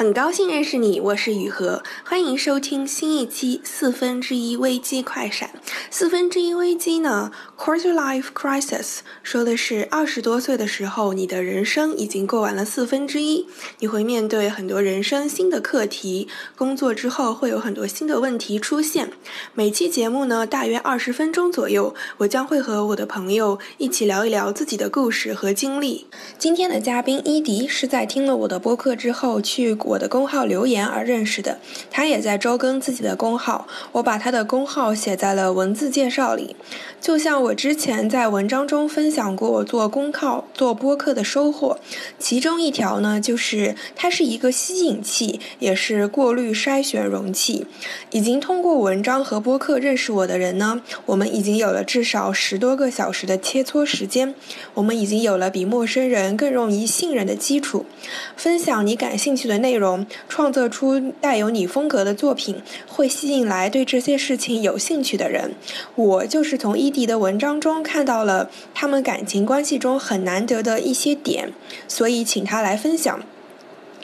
很高兴认识你，我是雨禾，欢迎收听新一期四分之一危机快闪。四分之一危机呢，quarter life crisis，说的是二十多岁的时候，你的人生已经过完了四分之一，你会面对很多人生新的课题，工作之后会有很多新的问题出现。每期节目呢，大约二十分钟左右，我将会和我的朋友一起聊一聊自己的故事和经历。今天的嘉宾伊迪是在听了我的播客之后去。我的公号留言而认识的，他也在周更自己的公号，我把他的公号写在了文字介绍里。就像我之前在文章中分享过我做公号、做播客的收获，其中一条呢，就是它是一个吸引器，也是过滤筛选容器。已经通过文章和播客认识我的人呢，我们已经有了至少十多个小时的切磋时间，我们已经有了比陌生人更容易信任的基础。分享你感兴趣的内容，容创作出带有你风格的作品，会吸引来对这些事情有兴趣的人。我就是从伊。迪的文章中看到了他们感情关系中很难得的一些点，所以请他来分享。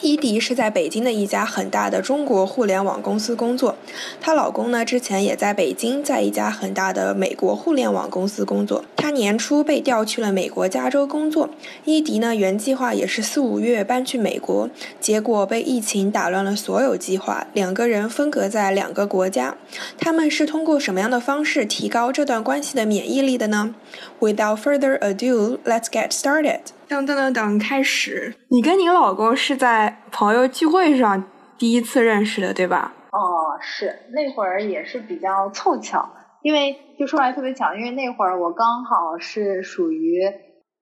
伊迪是在北京的一家很大的中国互联网公司工作，她老公呢之前也在北京，在一家很大的美国互联网公司工作。她年初被调去了美国加州工作。伊迪呢原计划也是四五月搬去美国，结果被疫情打乱了所有计划，两个人分隔在两个国家。他们是通过什么样的方式提高这段关系的免疫力的呢？Without further ado, let's get started. 噔噔噔噔，开始。你跟你老公是在朋友聚会上第一次认识的，对吧？哦，是那会儿也是比较凑巧，因为就说来特别巧，因为那会儿我刚好是属于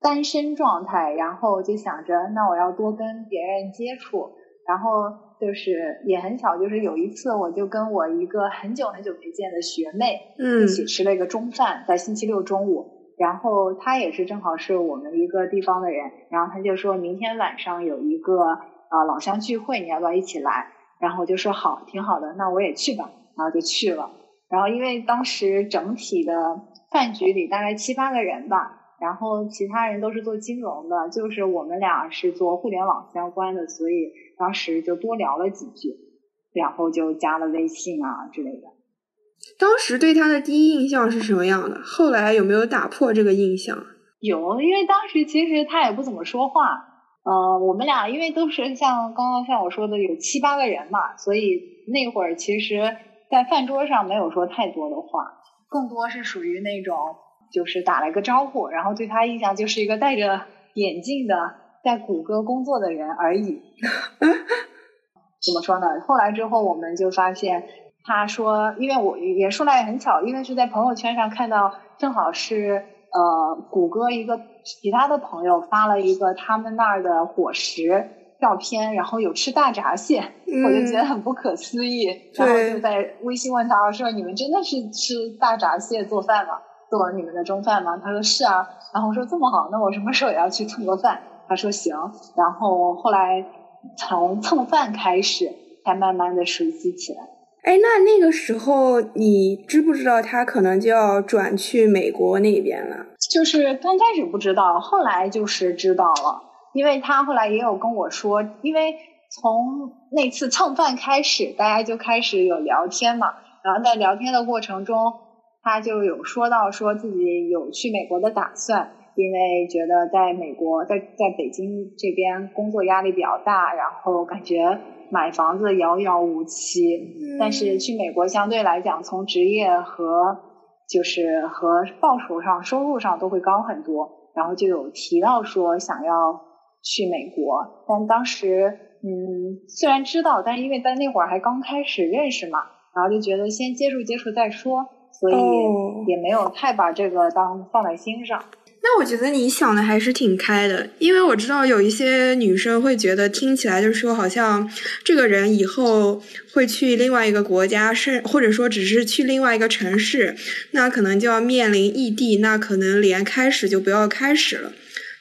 单身状态，然后就想着那我要多跟别人接触，然后就是也很巧，就是有一次我就跟我一个很久很久没见的学妹，嗯，一起吃了一个中饭，在星期六中午。然后他也是正好是我们一个地方的人，然后他就说明天晚上有一个呃老乡聚会，你要不要一起来？然后我就说好，挺好的，那我也去吧，然后就去了。然后因为当时整体的饭局里大概七八个人吧，然后其他人都是做金融的，就是我们俩是做互联网相关的，所以当时就多聊了几句，然后就加了微信啊之类的。当时对他的第一印象是什么样的？后来有没有打破这个印象？有，因为当时其实他也不怎么说话。呃，我们俩因为都是像刚刚像我说的有七八个人嘛，所以那会儿其实，在饭桌上没有说太多的话，更多是属于那种就是打了个招呼，然后对他印象就是一个戴着眼镜的在谷歌工作的人而已。怎么说呢？后来之后我们就发现。他说：“因为我也说来也很巧，因为是在朋友圈上看到，正好是呃谷歌一个其他的朋友发了一个他们那儿的伙食照片，然后有吃大闸蟹，我就觉得很不可思议，然后就在微信问他说：你们真的是吃大闸蟹做饭吗？做你们的中饭吗？他说是啊，然后我说这么好，那我什么时候也要去蹭个饭？他说行，然后后来从蹭饭开始，才慢慢的熟悉起来。”哎，那那个时候你知不知道他可能就要转去美国那边了？就是刚开始不知道，后来就是知道了，因为他后来也有跟我说，因为从那次蹭饭开始，大家就开始有聊天嘛，然后在聊天的过程中，他就有说到说自己有去美国的打算，因为觉得在美国在在北京这边工作压力比较大，然后感觉。买房子遥遥无期，但是去美国相对来讲，从职业和就是和报酬上、收入上都会高很多。然后就有提到说想要去美国，但当时嗯虽然知道，但是因为在那会儿还刚开始认识嘛，然后就觉得先接触接触再说，所以也没有太把这个当放在心上。那我觉得你想的还是挺开的，因为我知道有一些女生会觉得听起来就是说，好像这个人以后会去另外一个国家，是或者说只是去另外一个城市，那可能就要面临异地，那可能连开始就不要开始了。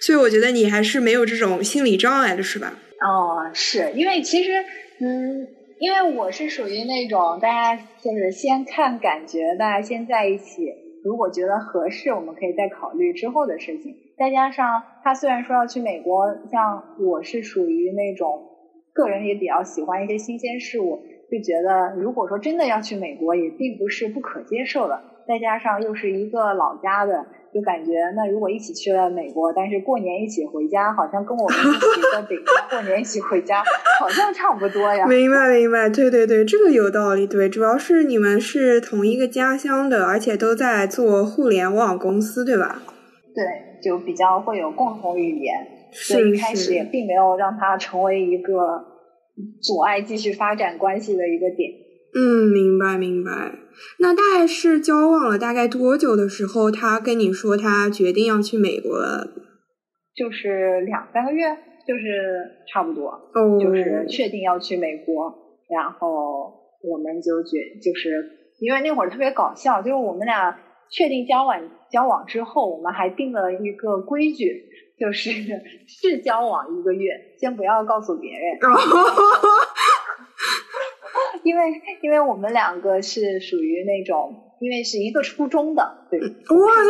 所以我觉得你还是没有这种心理障碍的，是吧？哦，是因为其实，嗯，因为我是属于那种大家就是先看感觉，大家先在一起。如果觉得合适，我们可以再考虑之后的事情。再加上他虽然说要去美国，像我是属于那种个人也比较喜欢一些新鲜事物，就觉得如果说真的要去美国，也并不是不可接受的。再加上又是一个老家的，就感觉那如果一起去了美国，但是过年一起回家，好像跟我们一起在北京过年一起回家，好像差不多呀。明白，明白，对对对，这个有道理。对，主要是你们是同一个家乡的，而且都在做互联网公司，对吧？对，就比较会有共同语言，所以一开始也并没有让它成为一个阻碍继续发展关系的一个点。嗯，明白明白。那大概是交往了大概多久的时候，他跟你说他决定要去美国了？就是两三个月，就是差不多，哦，就是确定要去美国，然后我们就决，就是因为那会儿特别搞笑，就是我们俩确定交往交往之后，我们还定了一个规矩，就是 是交往一个月，先不要告诉别人。因为因为我们两个是属于那种，因为是一个初中的，对。哇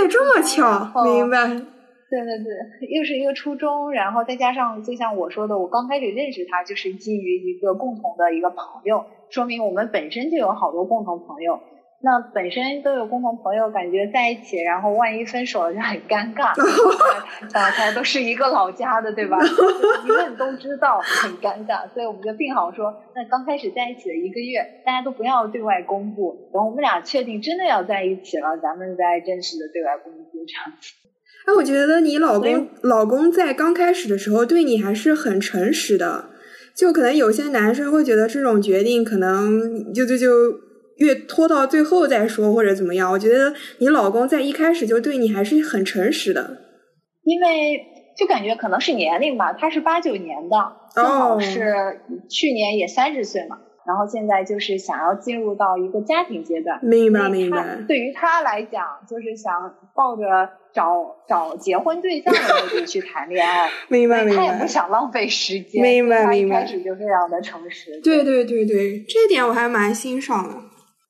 塞，这么巧，明白。对对对，又是一个初中，然后再加上，就像我说的，我刚开始认识他就是基于一个共同的一个朋友，说明我们本身就有好多共同朋友。那本身都有共同朋友，感觉在一起，然后万一分手了就很尴尬。大家都是一个老家的，对吧？一问都知道，很尴尬。所以我们就定好说，那刚开始在一起的一个月，大家都不要对外公布。等我们俩确定真的要在一起了，咱们再正式的对外公布这样子。哎，我觉得你老公老公在刚开始的时候对你还是很诚实的，就可能有些男生会觉得这种决定可能就就就。越拖到最后再说，或者怎么样？我觉得你老公在一开始就对你还是很诚实的，因为就感觉可能是年龄吧，他是八九年的，正好是去年也三十岁嘛，然后现在就是想要进入到一个家庭阶段，明白明白。对于他来讲，就是想抱着找找结婚对象的目的去谈恋爱，明白明白。他也不想浪费时间，明白明白。一开始就非常的诚实，对对对对，这点我还蛮欣赏的。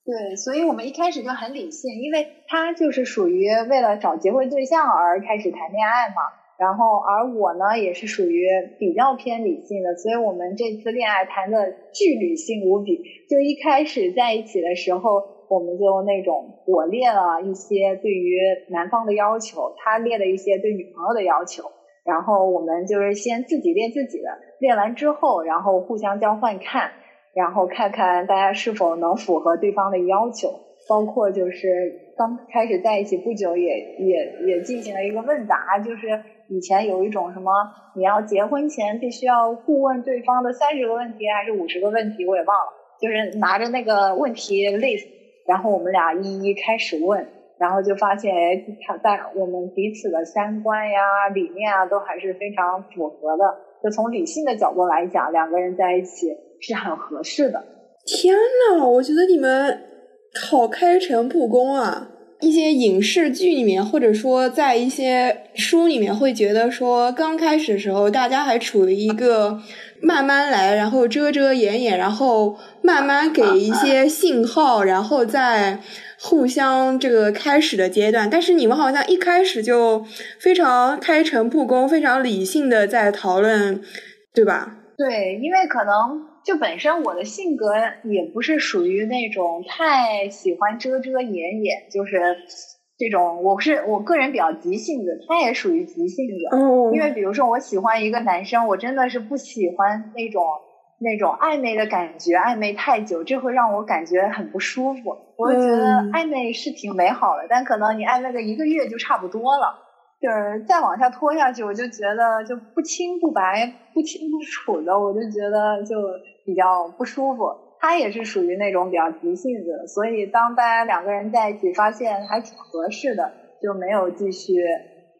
对，所以我们一开始就很理性，因为他就是属于为了找结婚对象而开始谈恋爱嘛。然后，而我呢，也是属于比较偏理性的，所以我们这次恋爱谈的巨理性无比。就一开始在一起的时候，我们就那种我列了一些对于男方的要求，他列了一些对女朋友的要求，然后我们就是先自己列自己的，列完之后，然后互相交换看。然后看看大家是否能符合对方的要求，包括就是刚开始在一起不久，也也也进行了一个问答，就是以前有一种什么你要结婚前必须要互问对方的三十个问题还是五十个问题，我也忘了，就是拿着那个问题 list，然后我们俩一一开始问，然后就发现哎，他在我们彼此的三观呀、理念啊都还是非常符合的，就从理性的角度来讲，两个人在一起。是很合适的。天呐，我觉得你们好开诚布公啊！一些影视剧里面，或者说在一些书里面，会觉得说刚开始的时候，大家还处于一个慢慢来，然后遮遮掩掩，然后慢慢给一些信号，然后再互相这个开始的阶段。但是你们好像一开始就非常开诚布公，非常理性的在讨论，对吧？对，因为可能。就本身我的性格也不是属于那种太喜欢遮遮掩掩，就是这种我是我个人比较急性子，他也属于急性子。哦。因为比如说我喜欢一个男生，我真的是不喜欢那种那种暧昧的感觉，暧昧太久，这会让我感觉很不舒服。我觉得暧昧是挺美好的，但可能你暧昧个一个月就差不多了，就是再往下拖下去，我就觉得就不清不白、不清不楚的，我就觉得就。比较不舒服，他也是属于那种比较急性子，所以当大家两个人在一起，发现还挺合适的，就没有继续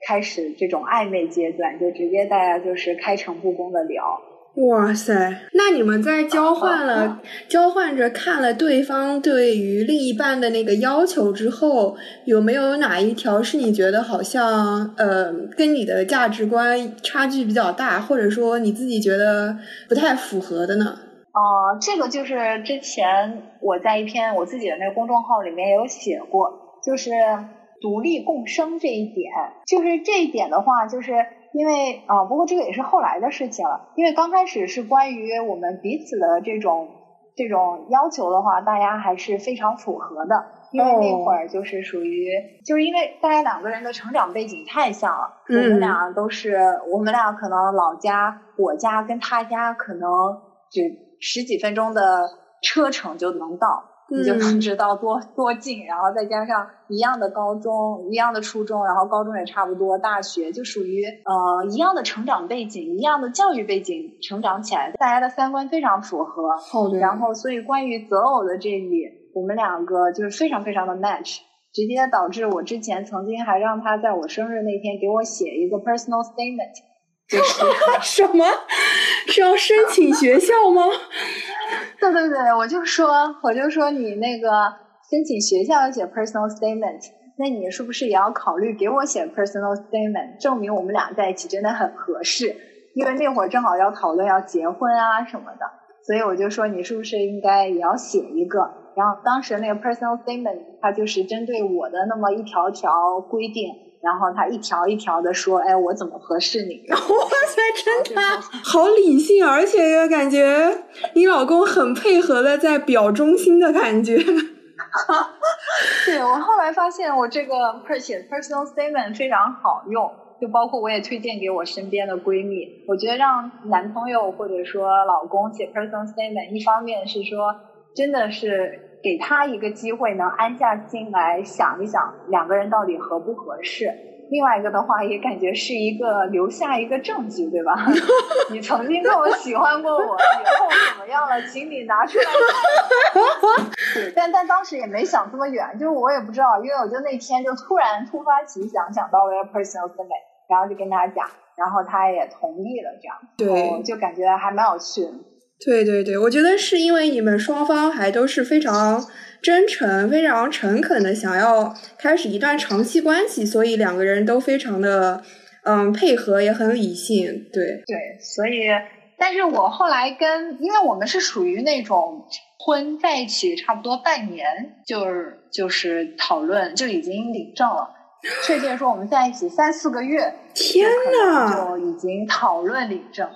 开始这种暧昧阶段，就直接大家就是开诚布公的聊。哇塞，那你们在交换了交换着看了对方对于另一半的那个要求之后，有没有哪一条是你觉得好像呃跟你的价值观差距比较大，或者说你自己觉得不太符合的呢？哦，这个就是之前我在一篇我自己的那个公众号里面有写过，就是独立共生这一点。就是这一点的话，就是因为啊，不过这个也是后来的事情了。因为刚开始是关于我们彼此的这种这种要求的话，大家还是非常符合的。因为那会儿就是属于，就是因为大家两个人的成长背景太像了。我们俩都是，我们俩可能老家我家跟他家可能只十几分钟的车程就能到。你就能知道多多近，然后再加上一样的高中，一样的初中，然后高中也差不多，大学就属于呃一样的成长背景，一样的教育背景，成长起来，大家的三观非常符合。然后，所以关于择偶的这里，我们两个就是非常非常的 match，直接导致我之前曾经还让他在我生日那天给我写一个 personal statement，就是 什么？是要申请学校吗？对对对，我就说，我就说你那个申请学校要写 personal statement，那你是不是也要考虑给我写 personal statement，证明我们俩在一起真的很合适？因为那会儿正好要讨论要结婚啊什么的，所以我就说你是不是应该也要写一个？然后当时那个 personal statement，它就是针对我的那么一条条规定。然后他一条一条的说：“哎，我怎么合适你？” 哇塞，真的好理性，而且又感觉你老公很配合的在表忠心的感觉。对我后来发现，我这个 personal statement 非常好用，就包括我也推荐给我身边的闺蜜。我觉得让男朋友或者说老公写 personal statement，一方面是说真的是。给他一个机会，能安下心来想一想两个人到底合不合适。另外一个的话，也感觉是一个留下一个证据，对吧？你曾经这么喜欢过我，以后怎么样了，请你拿出来。对，但但当时也没想这么远，就是我也不知道，因为我就那天就突然突发奇想，想到了 personal statement，然后就跟他讲，然后他也同意了，这样，对，就感觉还蛮有趣的。对对对，我觉得是因为你们双方还都是非常真诚、非常诚恳的，想要开始一段长期关系，所以两个人都非常的嗯配合，也很理性。对对，所以，但是我后来跟，因为我们是属于那种婚在一起差不多半年，就是就是讨论就已经领证了，确切说我们在一起三四个月，天呐，就已经讨论领证。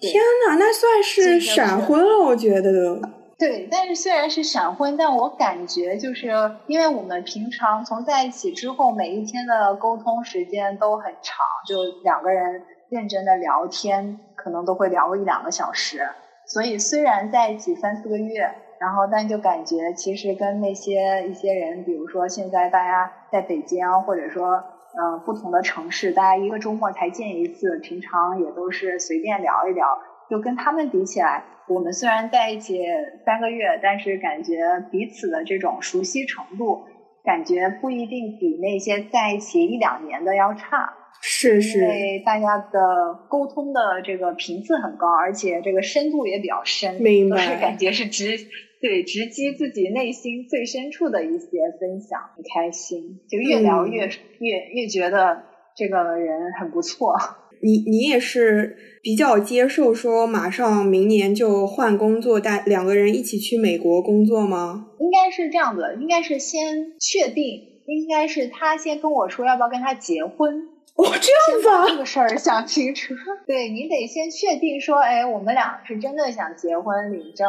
天呐，那算是闪婚了，我觉得都。对，但是虽然是闪婚，但我感觉就是因为我们平常从在一起之后，每一天的沟通时间都很长，就两个人认真的聊天，可能都会聊一两个小时。所以虽然在一起三四个月，然后但就感觉其实跟那些一些人，比如说现在大家在北京，或者说。嗯，不同的城市，大家一个周末才见一次，平常也都是随便聊一聊。就跟他们比起来，我们虽然在一起三个月，但是感觉彼此的这种熟悉程度，感觉不一定比那些在一起一两年的要差。是是，因为大家的沟通的这个频次很高，而且这个深度也比较深，明白？感觉是直。对，直击自己内心最深处的一些分享，很开心，就越聊越越越觉得这个人很不错。你你也是比较接受说马上明年就换工作，带两个人一起去美国工作吗？应该是这样的，应该是先确定，应该是他先跟我说要不要跟他结婚。哦，这样子啊，这个事儿想清楚。对你得先确定说，哎，我们俩是真的想结婚领证。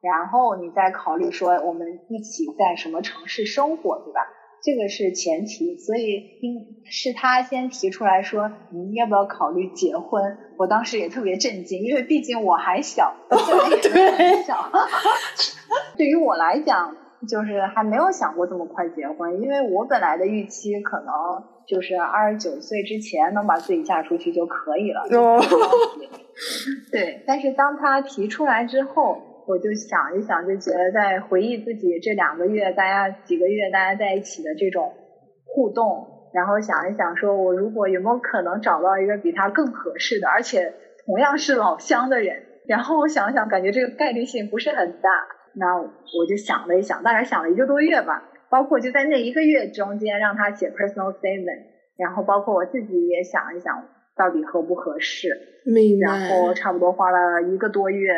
然后你再考虑说我们一起在什么城市生活，对吧？这个是前提，所以应是他先提出来说，你要不要考虑结婚？我当时也特别震惊，因为毕竟我还小，对，小。对于我来讲，就是还没有想过这么快结婚，因为我本来的预期可能就是二十九岁之前能把自己嫁出去就可以了。哦，对，但是当他提出来之后。我就想一想，就觉得在回忆自己这两个月，大家几个月大家在一起的这种互动，然后想一想，说我如果有没有可能找到一个比他更合适的，而且同样是老乡的人，然后我想想，感觉这个概率性不是很大。那我就想了一想，大概想了一个多月吧，包括就在那一个月中间让他写 personal statement，然后包括我自己也想一想，到底合不合适，然后差不多花了一个多月。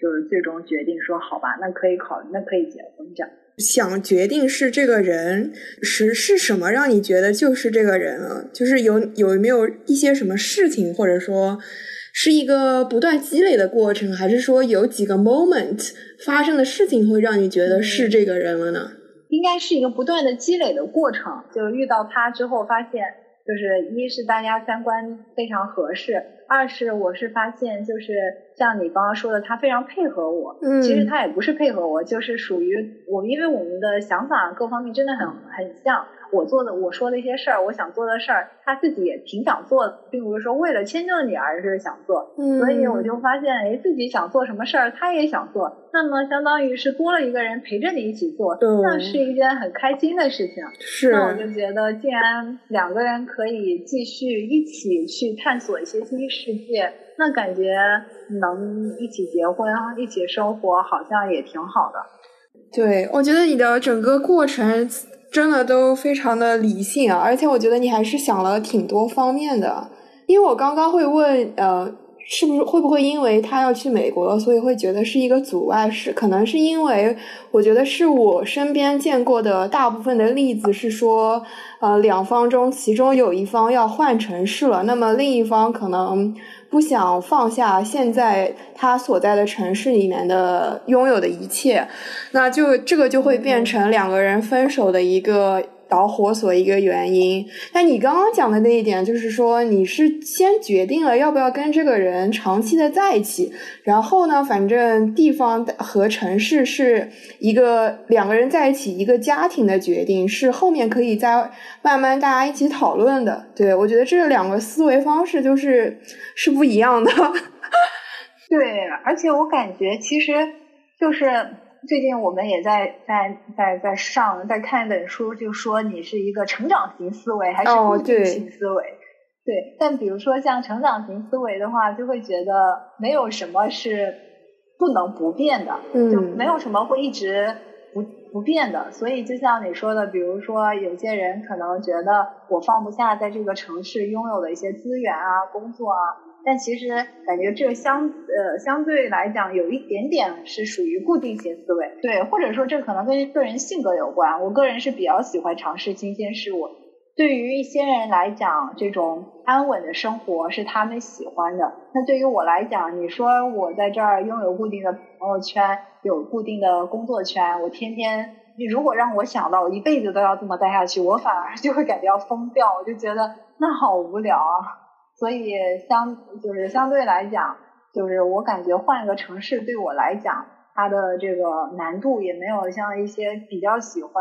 就是最终决定说好吧，那可以考，那可以结婚这样。想决定是这个人是是什么让你觉得就是这个人啊？就是有有没有一些什么事情，或者说是一个不断积累的过程，还是说有几个 moment 发生的事情会让你觉得是这个人了呢？应该是一个不断的积累的过程，就遇到他之后发现，就是一是大家三观非常合适，二是我是发现就是。像你刚刚说的，他非常配合我。嗯，其实他也不是配合我，就是属于我，因为我们的想法各方面真的很很像。我做的，我说的一些事儿，我想做的事儿，他自己也挺想做，并不是说为了迁就你而是想做。嗯，所以我就发现，哎，自己想做什么事儿，他也想做，那么相当于是多了一个人陪着你一起做，那是一件很开心的事情。是，那我就觉得，既然两个人可以继续一起去探索一些新世界。那感觉能一起结婚、一起生活，好像也挺好的。对，我觉得你的整个过程真的都非常的理性啊，而且我觉得你还是想了挺多方面的。因为我刚刚会问，呃。是不是会不会因为他要去美国了，所以会觉得是一个阻碍？是可能是因为我觉得是我身边见过的大部分的例子是说，呃，两方中其中有一方要换城市了，那么另一方可能不想放下现在他所在的城市里面的拥有的一切，那就这个就会变成两个人分手的一个。导火索一个原因，那你刚刚讲的那一点，就是说你是先决定了要不要跟这个人长期的在一起，然后呢，反正地方和城市是一个两个人在一起一个家庭的决定，是后面可以再慢慢大家一起讨论的。对我觉得这两个思维方式就是是不一样的。对，而且我感觉其实就是。最近我们也在在在在上在看一本书，就说你是一个成长型思维还是固定型思维？对，但比如说像成长型思维的话，就会觉得没有什么是不能不变的，就没有什么会一直不不变的。所以就像你说的，比如说有些人可能觉得我放不下在这个城市拥有的一些资源啊、工作啊。但其实感觉这相呃相对来讲有一点点是属于固定型思维，对，或者说这可能跟个人性格有关。我个人是比较喜欢尝试新鲜事物。对于一些人来讲，这种安稳的生活是他们喜欢的。那对于我来讲，你说我在这儿拥有固定的朋友圈，有固定的工作圈，我天天你如果让我想到我一辈子都要这么待下去，我反而就会感觉要疯掉。我就觉得那好无聊啊。所以相就是相对来讲，就是我感觉换个城市对我来讲，它的这个难度也没有像一些比较喜欢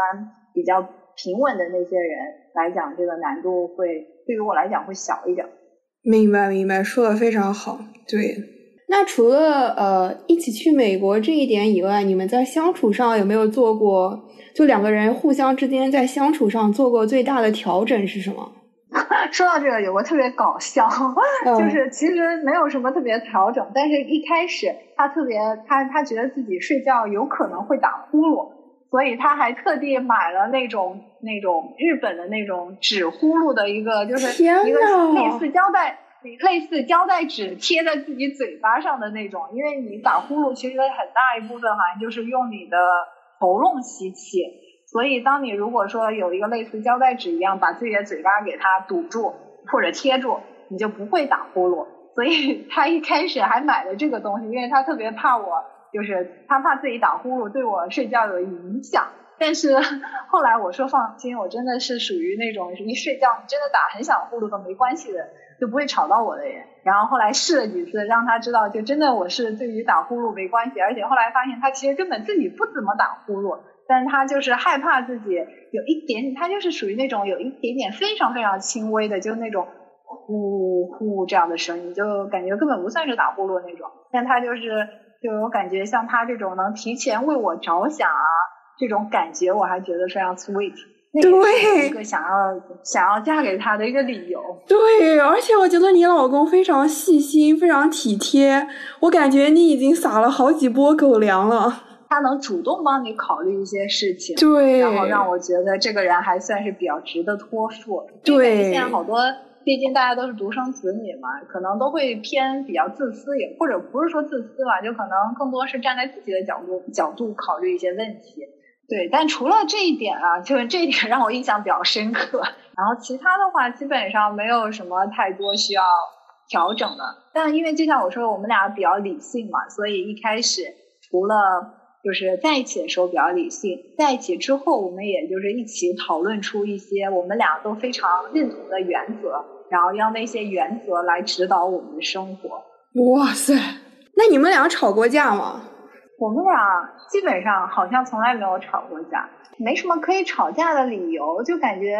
比较平稳的那些人来讲，这个难度会对于我来讲会小一点。明白明白，说的非常好。对，那除了呃一起去美国这一点以外，你们在相处上有没有做过？就两个人互相之间在相处上做过最大的调整是什么？说到这个，有个特别搞笑，就是其实没有什么特别调整，但是一开始他特别他他觉得自己睡觉有可能会打呼噜，所以他还特地买了那种那种日本的那种纸呼噜的一个，就是一个类似胶带类似胶带纸贴在自己嘴巴上的那种，因为你打呼噜其实很大一部分好像就是用你的喉咙吸气。所以，当你如果说有一个类似胶带纸一样把自己的嘴巴给它堵住或者贴住，你就不会打呼噜。所以 他一开始还买了这个东西，因为他特别怕我，就是他怕自己打呼噜对我睡觉有影响。但是 后来我说放心，我真的是属于那种一睡觉真的打很响呼噜都没关系的，就不会吵到我的人。然后后来试了几次，让他知道就真的我是对于打呼噜没关系，而且后来发现他其实根本自己不怎么打呼噜。但他就是害怕自己有一点，他就是属于那种有一点点非常非常轻微的，就是那种呼呼这样的声音，就感觉根本不算是打呼噜那种。但他就是，就我感觉像他这种能提前为我着想啊，这种感觉我还觉得非常 sweet。对，一个想要想要嫁给他的一个理由。对，而且我觉得你老公非常细心，非常体贴，我感觉你已经撒了好几波狗粮了。他能主动帮你考虑一些事情，对，然后让我觉得这个人还算是比较值得托付。对，现在好多，毕竟大家都是独生子女嘛，可能都会偏比较自私，也或者不是说自私吧，就可能更多是站在自己的角度角度考虑一些问题。对，但除了这一点啊，就是这一点让我印象比较深刻。然后其他的话，基本上没有什么太多需要调整的。但因为就像我说，我们俩比较理性嘛，所以一开始除了就是在一起的时候比较理性，在一起之后，我们也就是一起讨论出一些我们俩都非常认同的原则，然后让那些原则来指导我们的生活。哇塞，那你们俩吵过架吗？我们俩基本上好像从来没有吵过架，没什么可以吵架的理由，就感觉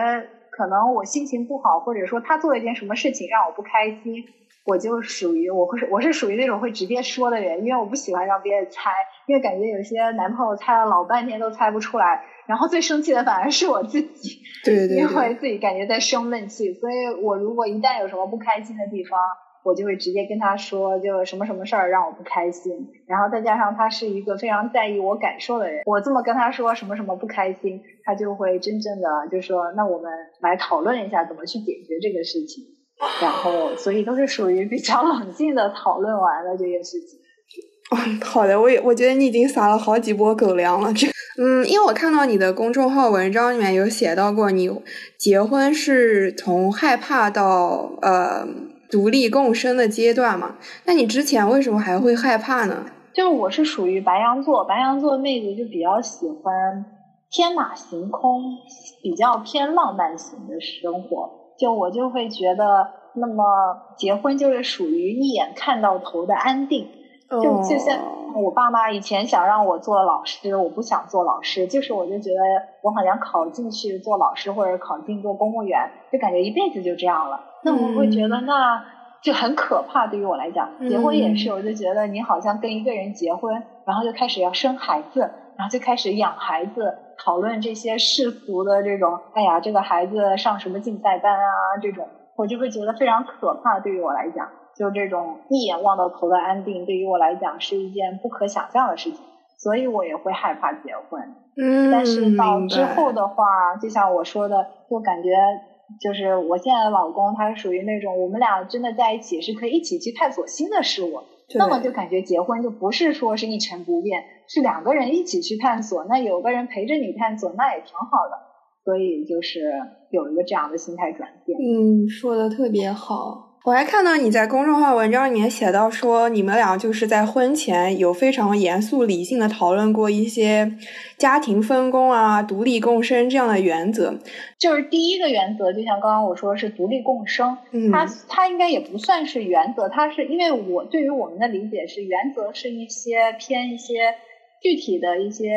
可能我心情不好，或者说他做了一件什么事情让我不开心，我就属于我会我是属于那种会直接说的人，因为我不喜欢让别人猜，因为感觉有些男朋友猜了老半天都猜不出来，然后最生气的反而是我自己，对对，因为自己感觉在生闷气，所以我如果一旦有什么不开心的地方。我就会直接跟他说，就什么什么事儿让我不开心，然后再加上他是一个非常在意我感受的人，我这么跟他说什么什么不开心，他就会真正的就说，那我们来讨论一下怎么去解决这个事情，然后所以都是属于比较冷静的讨论完了这件事情。好的，我也我觉得你已经撒了好几波狗粮了，这 嗯，因为我看到你的公众号文章里面有写到过，你结婚是从害怕到呃。独立共生的阶段嘛，那你之前为什么还会害怕呢？就是我是属于白羊座，白羊座妹子就比较喜欢天马行空，比较偏浪漫型的生活。就我就会觉得，那么结婚就是属于一眼看到头的安定。就就像我爸妈以前想让我做老师，我不想做老师，就是我就觉得我好像考进去做老师或者考进做公务员，就感觉一辈子就这样了。那我会觉得那就很可怕。对于我来讲，结婚也是，我就觉得你好像跟一个人结婚，然后就开始要生孩子，然后就开始养孩子，讨论这些世俗的这种，哎呀，这个孩子上什么竞赛班啊，这种，我就会觉得非常可怕。对于我来讲，就这种一眼望到头的安定，对于我来讲是一件不可想象的事情，所以我也会害怕结婚。嗯，但是到之后的话，就像我说的，就感觉。就是我现在的老公，他是属于那种我们俩真的在一起是可以一起去探索新的事物，那么就感觉结婚就不是说是一成不变，是两个人一起去探索，那有个人陪着你探索，那也挺好的，所以就是有一个这样的心态转变。嗯，说的特别好。我还看到你在公众号文章里面写到说，你们俩就是在婚前有非常严肃理性的讨论过一些家庭分工啊、独立共生这样的原则。就是第一个原则，就像刚刚我说是独立共生，它它应该也不算是原则，它是因为我对于我们的理解是原则是一些偏一些具体的一些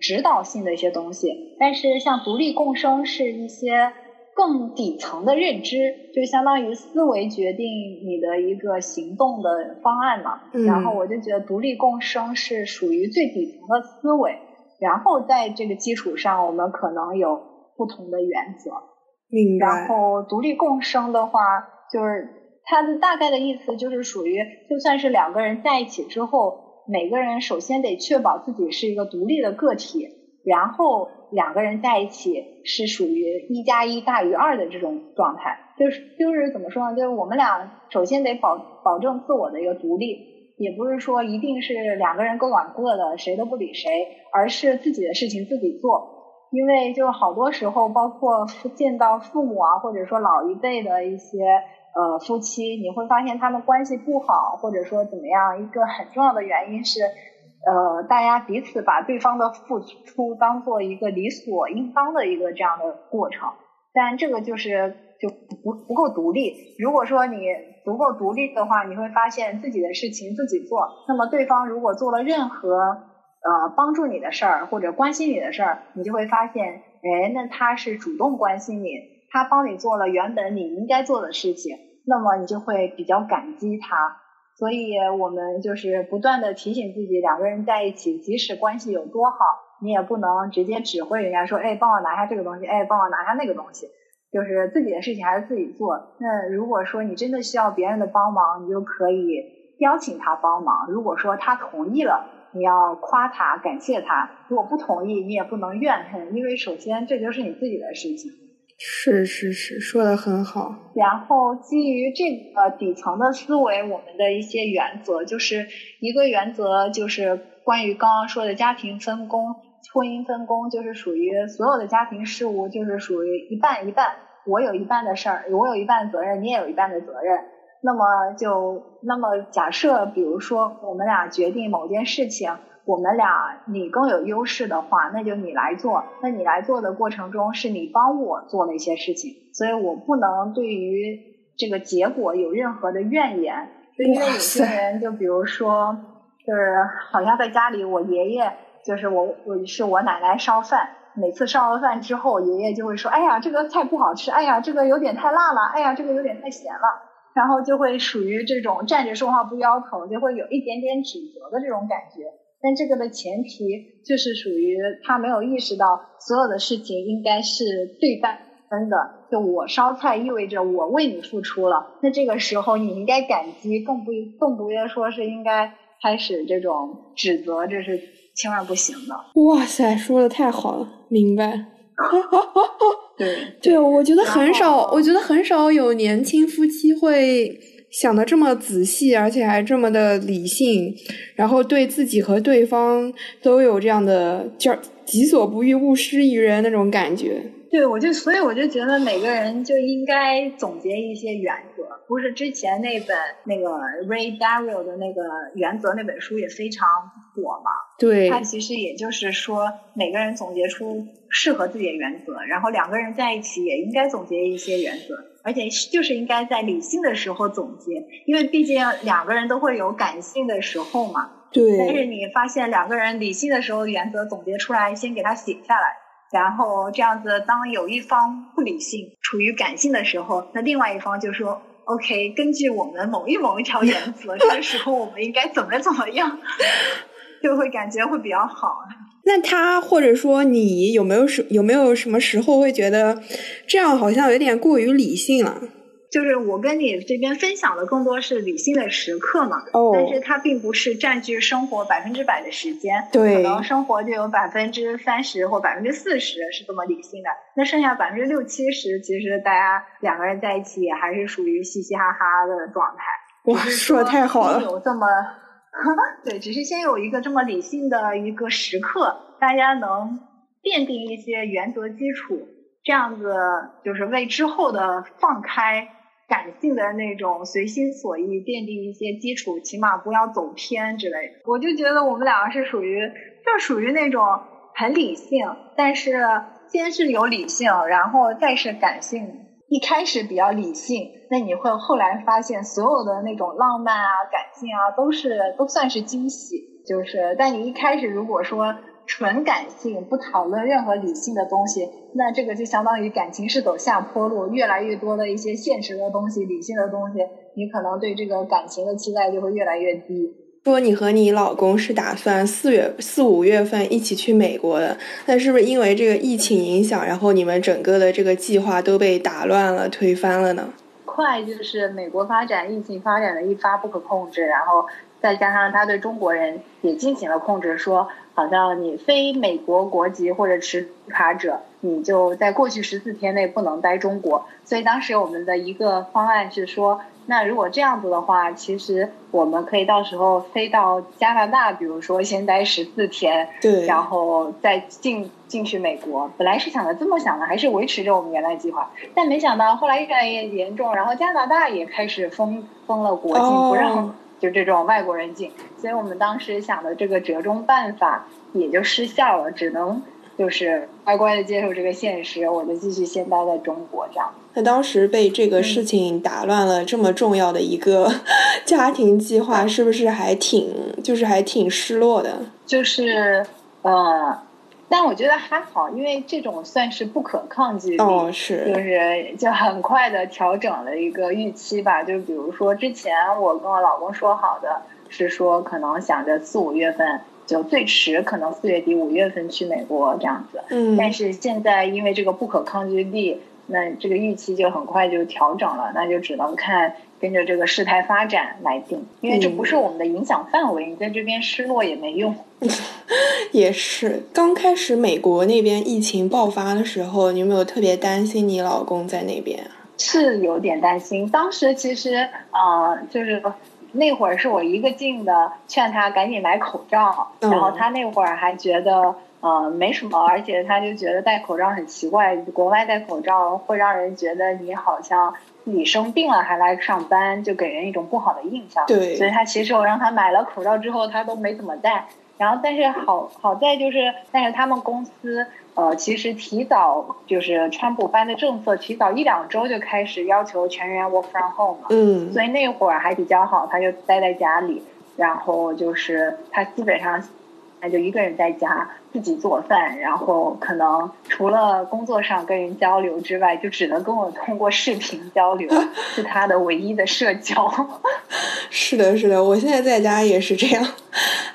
指导性的一些东西，但是像独立共生是一些。更底层的认知，就相当于思维决定你的一个行动的方案嘛。然后我就觉得独立共生是属于最底层的思维，然后在这个基础上，我们可能有不同的原则。明白。然后独立共生的话，就是它的大概的意思就是属于，就算是两个人在一起之后，每个人首先得确保自己是一个独立的个体，然后。两个人在一起是属于一加一大于二的这种状态，就是就是怎么说呢？就是我们俩首先得保保证自我的一个独立，也不是说一定是两个人各管各的，谁都不理谁，而是自己的事情自己做。因为就是好多时候，包括见到父母啊，或者说老一辈的一些呃夫妻，你会发现他们关系不好，或者说怎么样，一个很重要的原因是。呃，大家彼此把对方的付出当做一个理所应当的一个这样的过程，但这个就是就不不够独立。如果说你足够独立的话，你会发现自己的事情自己做。那么对方如果做了任何呃帮助你的事儿或者关心你的事儿，你就会发现，哎，那他是主动关心你，他帮你做了原本你应该做的事情，那么你就会比较感激他。所以，我们就是不断的提醒自己，两个人在一起，即使关系有多好，你也不能直接指挥人家说，哎，帮我拿下这个东西，哎，帮我拿下那个东西，就是自己的事情还是自己做。那如果说你真的需要别人的帮忙，你就可以邀请他帮忙。如果说他同意了，你要夸他，感谢他；如果不同意，你也不能怨恨，因为首先这就是你自己的事情。是是是，说的很好。然后基于这个底层的思维，我们的一些原则，就是一个原则就是关于刚刚说的家庭分工，婚姻分工就是属于所有的家庭事务就是属于一半一半，我有一半的事儿，我有一半责任，你也有一半的责任。那么就那么假设，比如说我们俩决定某件事情，我们俩你更有优势的话，那就你来做。那你来做的过程中，是你帮我做了一些事情，所以我不能对于这个结果有任何的怨言。因为有些人，就比如说，就是好像在家里，我爷爷就是我我是我奶奶烧饭，每次烧了饭之后，爷爷就会说：“哎呀，这个菜不好吃，哎呀，这个有点太辣了，哎呀，这个有点太咸了。”然后就会属于这种站着说话不腰疼，就会有一点点指责的这种感觉。但这个的前提就是属于他没有意识到所有的事情应该是对半分的。就我烧菜意味着我为你付出了，那这个时候你应该感激，更不更不应说是应该开始这种指责，这是千万不行的。哇塞，说的太好了，明白。对 对，我觉得很少，我觉得很少有年轻夫妻会想的这么仔细，而且还这么的理性，然后对自己和对方都有这样的叫“己所不欲，勿施于人”那种感觉。对，我就所以我就觉得每个人就应该总结一些原则，不是之前那本那个 Ray Dalio 的那个原则那本书也非常火嘛？对，他其实也就是说每个人总结出适合自己的原则，然后两个人在一起也应该总结一些原则，而且就是应该在理性的时候总结，因为毕竟两个人都会有感性的时候嘛。对。但是你发现两个人理性的时候原则总结出来，先给他写下来。然后这样子，当有一方不理性、处于感性的时候，那另外一方就说：“OK，根据我们某一某一条原则，这个时候我们应该怎么怎么样，就会感觉会比较好。”那他或者说你有没有什有没有什么时候会觉得这样好像有点过于理性了？就是我跟你这边分享的更多是理性的时刻嘛，但是它并不是占据生活百分之百的时间，对，可能生活就有百分之三十或百分之四十是这么理性的，那剩下百分之六七十，其实大家两个人在一起也还是属于嘻嘻哈哈的状态。哇，说的太好了，有这么，对，只是先有一个这么理性的一个时刻，大家能奠定一些原则基础，这样子就是为之后的放开。感性的那种随心所欲，奠定一些基础，起码不要走偏之类的。我就觉得我们两个是属于，就属于那种很理性，但是先是有理性，然后再是感性。一开始比较理性，那你会后来发现所有的那种浪漫啊、感性啊，都是都算是惊喜。就是，但你一开始如果说。纯感性，不讨论任何理性的东西，那这个就相当于感情是走下坡路，越来越多的一些现实的东西、理性的东西，你可能对这个感情的期待就会越来越低。说你和你老公是打算四月四五月份一起去美国的，那是不是因为这个疫情影响，然后你们整个的这个计划都被打乱了、推翻了呢？快就是美国发展，疫情发展的一发不可控制，然后再加上他对中国人也进行了控制，说。好像你非美国国籍或者持卡者，你就在过去十四天内不能待中国。所以当时我们的一个方案是说，那如果这样子的话，其实我们可以到时候飞到加拿大，比如说先待十四天，对，然后再进进去美国。本来是想的这么想的，还是维持着我们原来计划，但没想到后来越来越严重，然后加拿大也开始封封了国境，不让。就这种外国人进，所以我们当时想的这个折中办法也就失效了，只能就是乖乖的接受这个现实，我就继续先待在中国这样。那当时被这个事情打乱了这么重要的一个 家庭计划，是不是还挺就是还挺失落的？就是呃。但我觉得还好，因为这种算是不可抗拒力，是就是就很快的调整了一个预期吧。就比如说之前我跟我老公说好的是说，可能想着四五月份就最迟可能四月底五月份去美国这样子。嗯。但是现在因为这个不可抗拒力，那这个预期就很快就调整了，那就只能看。跟着这个事态发展来定，因为这不是我们的影响范围，你在这边失落也没用。也是，刚开始美国那边疫情爆发的时候，你有没有特别担心你老公在那边？是有点担心，当时其实呃，就是那会儿是我一个劲的劝他赶紧买口罩，然后他那会儿还觉得呃，没什么，而且他就觉得戴口罩很奇怪，国外戴口罩会让人觉得你好像自己生病了还来上班，就给人一种不好的印象。对，所以他其实我让他买了口罩之后，他都没怎么戴。然后，但是好好在就是，但是他们公司呃，其实提早就是川普颁的政策，提早一两周就开始要求全员 work from home 了。嗯，所以那会儿还比较好，他就待在家里，然后就是他基本上。他就一个人在家自己做饭，然后可能除了工作上跟人交流之外，就只能跟我通过视频交流，是他的唯一的社交。是的，是的，我现在在家也是这样。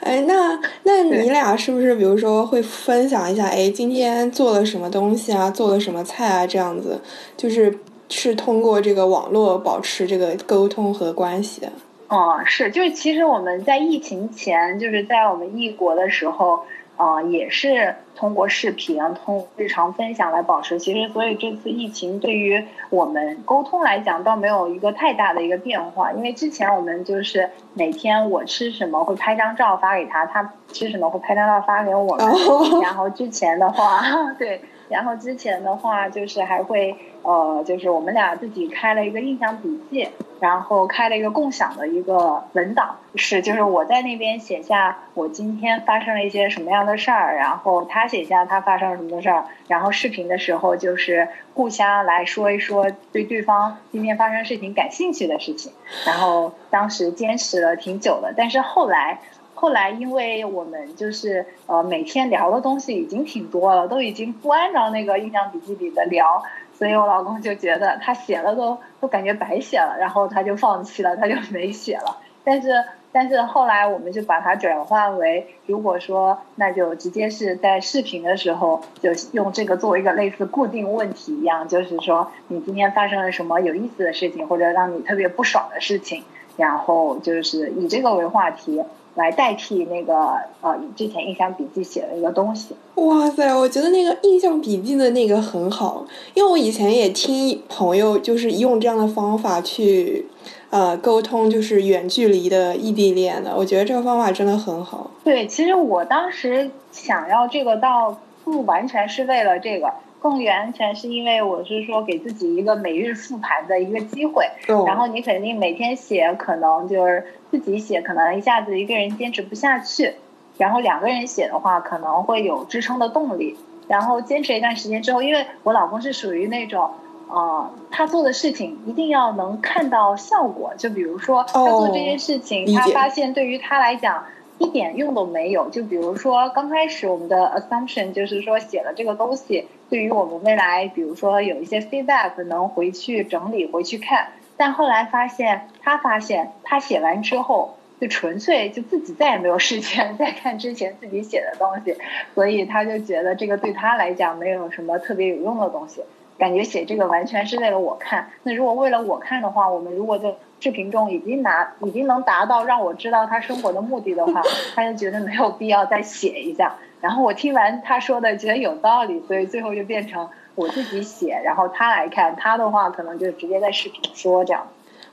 哎，那那你俩是不是比如说会分享一下？哎，今天做了什么东西啊？做了什么菜啊？这样子，就是是通过这个网络保持这个沟通和关系的。哦，是，就是其实我们在疫情前，就是在我们异国的时候，啊，也是通过视频、通日常分享来保持。其实，所以这次疫情对于我们沟通来讲，倒没有一个太大的一个变化。因为之前我们就是每天我吃什么会拍张照发给他，他吃什么会拍张照发给我们。然后之前的话，对。然后之前的话就是还会呃，就是我们俩自己开了一个印象笔记，然后开了一个共享的一个文档，是就是我在那边写下我今天发生了一些什么样的事儿，然后他写下他发生了什么事儿，然后视频的时候就是互相来说一说对对方今天发生事情感兴趣的事情，然后当时坚持了挺久的，但是后来。后来，因为我们就是呃每天聊的东西已经挺多了，都已经不按照那个印象笔记里的聊，所以我老公就觉得他写了都都感觉白写了，然后他就放弃了，他就没写了。但是但是后来我们就把它转换为，如果说那就直接是在视频的时候就用这个作为一个类似固定问题一样，就是说你今天发生了什么有意思的事情，或者让你特别不爽的事情，然后就是以这个为话题。来代替那个呃，之前印象笔记写的一个东西。哇塞，我觉得那个印象笔记的那个很好，因为我以前也听朋友就是用这样的方法去呃沟通，就是远距离的异地恋的。我觉得这个方法真的很好。对，其实我当时想要这个，倒不完全是为了这个。更完全是因为我是说给自己一个每日复盘的一个机会，然后你肯定每天写，可能就是自己写，可能一下子一个人坚持不下去，然后两个人写的话，可能会有支撑的动力。然后坚持一段时间之后，因为我老公是属于那种，呃，他做的事情一定要能看到效果，就比如说他做这件事情，他发现对于他来讲。一点用都没有。就比如说，刚开始我们的 assumption 就是说，写了这个东西，对于我们未来，比如说有一些 feedback 能回去整理、回去看。但后来发现，他发现他写完之后，就纯粹就自己再也没有时间 再看之前自己写的东西，所以他就觉得这个对他来讲没有什么特别有用的东西。感觉写这个完全是为了我看。那如果为了我看的话，我们如果在视频中已经拿已经能达到让我知道他生活的目的的话，他就觉得没有必要再写一下。然后我听完他说的，觉得有道理，所以最后就变成我自己写，然后他来看。他的话可能就直接在视频说这样。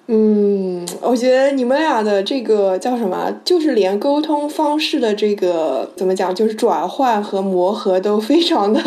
嗯，我觉得你们俩的这个叫什么，就是连沟通方式的这个怎么讲，就是转换和磨合都非常的。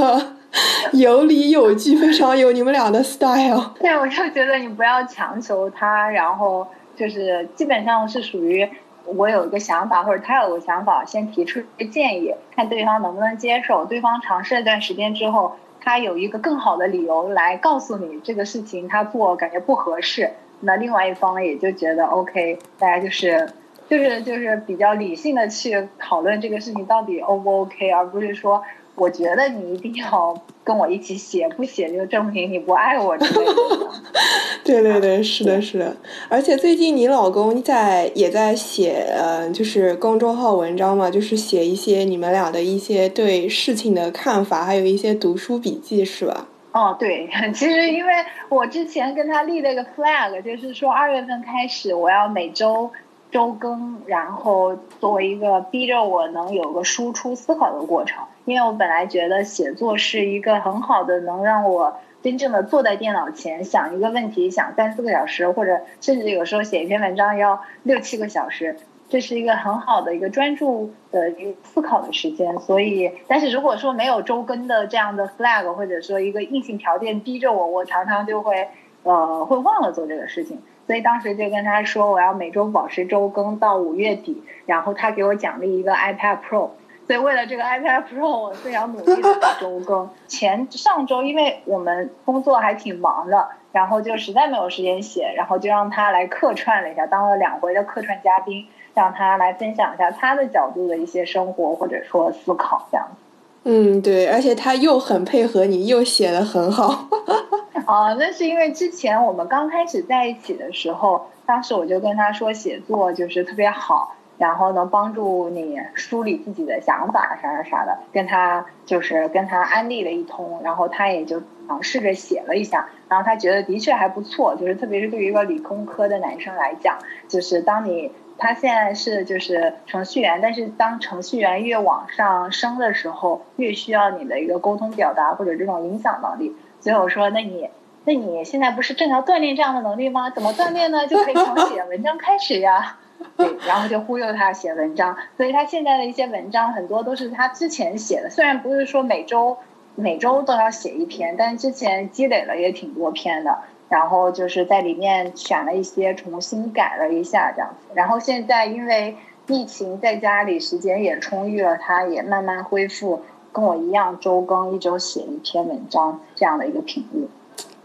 有理有据，非常有你们俩的 style。对，我就觉得你不要强求他，然后就是基本上是属于我有一个想法，或者他有个想法，先提出一个建议，看对方能不能接受。对方尝试一段时间之后，他有一个更好的理由来告诉你这个事情他做感觉不合适，那另外一方也就觉得 OK，大家就是就是就是比较理性的去讨论这个事情到底 O 不 OK，而不是说。我觉得你一定要跟我一起写，不写就证明你不爱我之类的。对对对，是的，是的。而且最近你老公在也在写，呃，就是公众号文章嘛，就是写一些你们俩的一些对事情的看法，还有一些读书笔记，是吧？哦，对，其实因为我之前跟他立了一个 flag，就是说二月份开始我要每周。周更，然后作为一个逼着我能有个输出思考的过程，因为我本来觉得写作是一个很好的能让我真正的坐在电脑前想一个问题，想三四个小时，或者甚至有时候写一篇文章要六七个小时，这是一个很好的一个专注的一个思考的时间。所以，但是如果说没有周更的这样的 flag，或者说一个硬性条件逼着我，我常常就会呃会忘了做这个事情。所以当时就跟他说，我要每周保持周更到五月底，然后他给我奖励一个 iPad Pro。所以为了这个 iPad Pro，我非常努力的周更。前上周因为我们工作还挺忙的，然后就实在没有时间写，然后就让他来客串了一下，当了两回的客串嘉宾，让他来分享一下他的角度的一些生活或者说思考这样。嗯，对，而且他又很配合你，又写的很好。啊，那是因为之前我们刚开始在一起的时候，当时我就跟他说，写作就是特别好。然后能帮助你梳理自己的想法啥啥啥的，跟他就是跟他安利了一通，然后他也就尝试着写了一下，然后他觉得的确还不错，就是特别是对于一个理工科的男生来讲，就是当你他现在是就是程序员，但是当程序员越往上升的时候，越需要你的一个沟通表达或者这种影响能力，所以我说那你那你现在不是正要锻炼这样的能力吗？怎么锻炼呢？就可以从写文章开始呀。对，然后就忽悠他写文章，所以他现在的一些文章很多都是他之前写的，虽然不是说每周每周都要写一篇，但之前积累了也挺多篇的，然后就是在里面选了一些，重新改了一下这样子，然后现在因为疫情在家里时间也充裕了，他也慢慢恢复跟我一样周更一周写一篇文章这样的一个频率。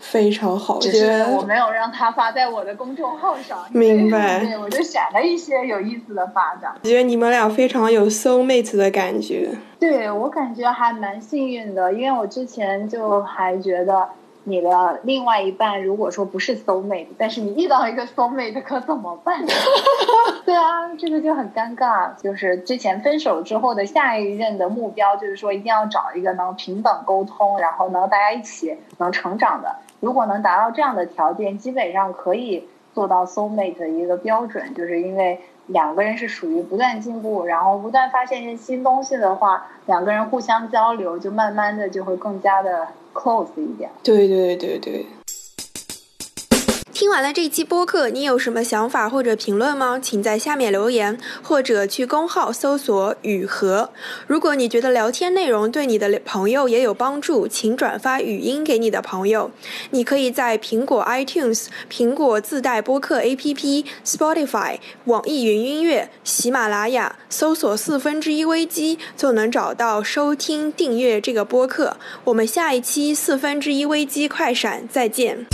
非常好，只是我没有让他发在我的公众号上。明白。对，我就选了一些有意思的发展。我觉得你们俩非常有 soul mate 的感觉。对我感觉还蛮幸运的，因为我之前就还觉得你的另外一半如果说不是 soul mate，但是你遇到一个 soul mate 可怎么办？对啊，这个就很尴尬。就是之前分手之后的下一任的目标，就是说一定要找一个能平等沟通，然后能大家一起能成长的。如果能达到这样的条件，基本上可以做到 soul mate 的一个标准，就是因为两个人是属于不断进步，然后不断发现一些新东西的话，两个人互相交流，就慢慢的就会更加的 close 一点。对对对对。听完了这期播客，你有什么想法或者评论吗？请在下面留言，或者去公号搜索“雨禾”。如果你觉得聊天内容对你的朋友也有帮助，请转发语音给你的朋友。你可以在苹果 iTunes、苹果自带播客 APP、Spotify、网易云音乐、喜马拉雅搜索“四分之一危机”，就能找到收听订阅这个播客。我们下一期“四分之一危机快闪”再见。